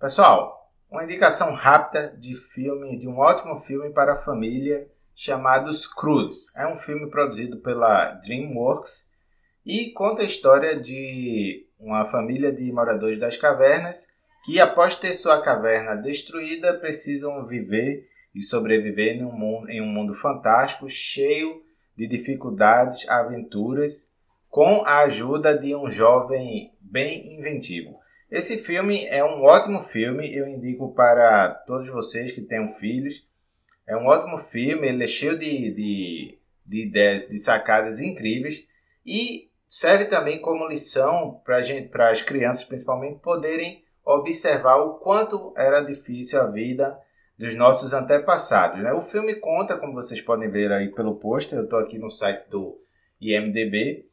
Pessoal, uma indicação rápida de filme, de um ótimo filme para a família chamado Scrooge. É um filme produzido pela DreamWorks e conta a história de uma família de moradores das cavernas que, após ter sua caverna destruída, precisam viver e sobreviver em um mundo, em um mundo fantástico, cheio de dificuldades, aventuras, com a ajuda de um jovem bem inventivo. Esse filme é um ótimo filme, eu indico para todos vocês que tenham filhos. É um ótimo filme, ele é cheio de, de, de ideias, de sacadas incríveis e serve também como lição para as crianças, principalmente, poderem observar o quanto era difícil a vida dos nossos antepassados. Né? O filme conta, como vocês podem ver aí pelo pôster, eu estou aqui no site do IMDB.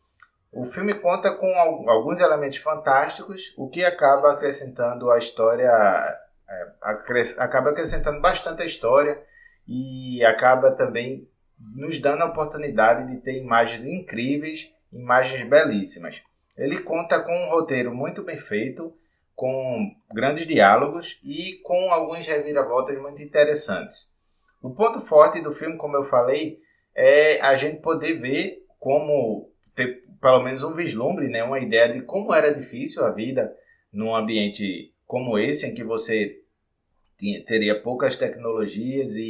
O filme conta com alguns elementos fantásticos, o que acaba acrescentando a história, é, acaba acrescentando bastante a história e acaba também nos dando a oportunidade de ter imagens incríveis, imagens belíssimas. Ele conta com um roteiro muito bem feito, com grandes diálogos e com alguns reviravoltas muito interessantes. O ponto forte do filme, como eu falei, é a gente poder ver como ter pelo menos um vislumbre, né, uma ideia de como era difícil a vida num ambiente como esse, em que você tinha, teria poucas tecnologias e,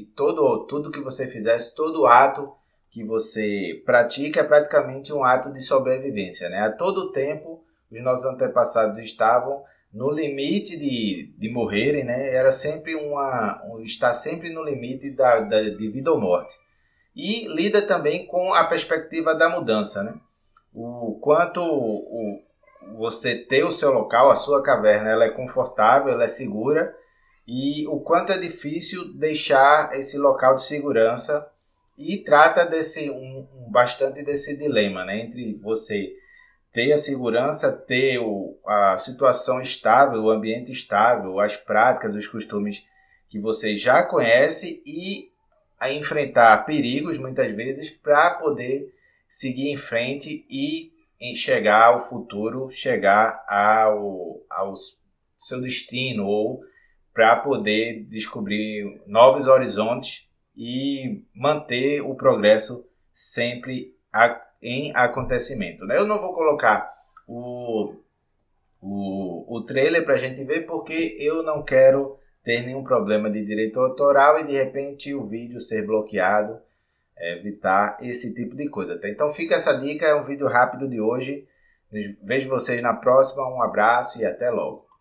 e todo tudo que você fizesse, todo ato que você pratica é praticamente um ato de sobrevivência, né? A todo tempo os nossos antepassados estavam no limite de, de morrerem, né? Era sempre uma. Um, estar sempre no limite da, da, de vida ou morte. E lida também com a perspectiva da mudança, né? O quanto o, você ter o seu local, a sua caverna, ela é confortável, ela é segura, e o quanto é difícil deixar esse local de segurança e trata desse um, bastante desse dilema, né? Entre você ter a segurança, ter o, a situação estável, o ambiente estável, as práticas, os costumes que você já conhece e a enfrentar perigos muitas vezes para poder seguir em frente e chegar ao futuro, chegar ao, ao seu destino ou para poder descobrir novos horizontes e manter o progresso sempre a, em acontecimento. Né? Eu não vou colocar o, o, o trailer para a gente ver porque eu não quero ter nenhum problema de direito autoral e de repente o vídeo ser bloqueado, é, evitar esse tipo de coisa. Tá? Então fica essa dica, é um vídeo rápido de hoje. Vejo vocês na próxima, um abraço e até logo.